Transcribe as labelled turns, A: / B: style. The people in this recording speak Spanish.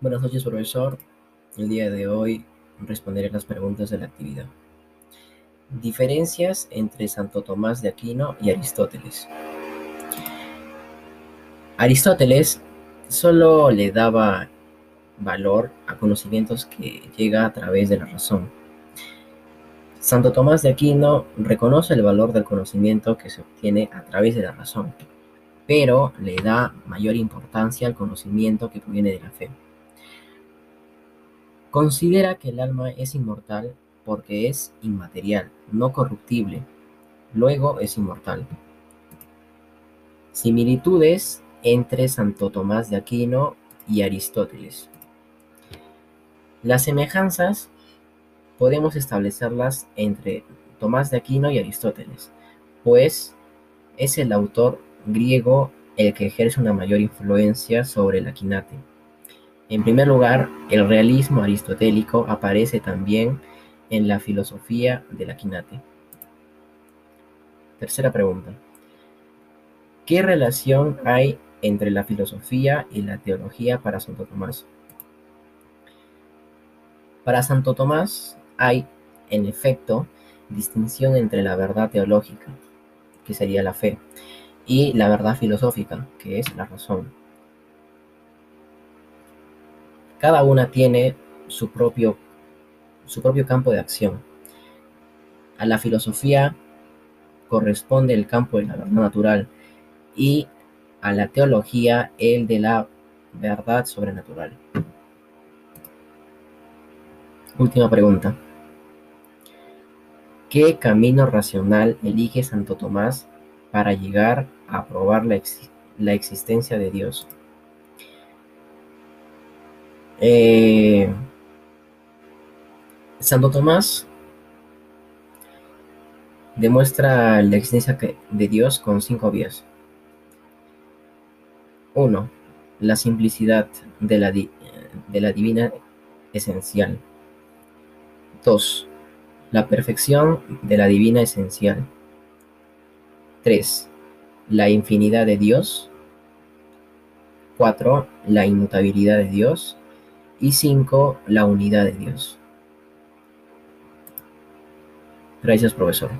A: Buenas noches, profesor. El día de hoy responderé las preguntas de la actividad. Diferencias entre Santo Tomás de Aquino y Aristóteles. Aristóteles solo le daba valor a conocimientos que llega a través de la razón. Santo Tomás de Aquino reconoce el valor del conocimiento que se obtiene a través de la razón, pero le da mayor importancia al conocimiento que proviene de la fe. Considera que el alma es inmortal porque es inmaterial, no corruptible. Luego es inmortal. Similitudes entre Santo Tomás de Aquino y Aristóteles. Las semejanzas podemos establecerlas entre Tomás de Aquino y Aristóteles, pues es el autor griego el que ejerce una mayor influencia sobre el aquinate. En primer lugar, el realismo aristotélico aparece también en la filosofía del Aquinate. Tercera pregunta. ¿Qué relación hay entre la filosofía y la teología para Santo Tomás? Para Santo Tomás hay, en efecto, distinción entre la verdad teológica, que sería la fe, y la verdad filosófica, que es la razón. Cada una tiene su propio, su propio campo de acción. A la filosofía corresponde el campo de la verdad natural y a la teología el de la verdad sobrenatural. Última pregunta. ¿Qué camino racional elige Santo Tomás para llegar a probar la, la existencia de Dios? Eh, Santo Tomás demuestra la existencia de Dios con cinco vías. Uno, La simplicidad de la, de la divina esencial. 2. La perfección de la divina esencial. 3. La infinidad de Dios. 4. La inmutabilidad de Dios y 5. La unidad de Dios. Gracias, profesor.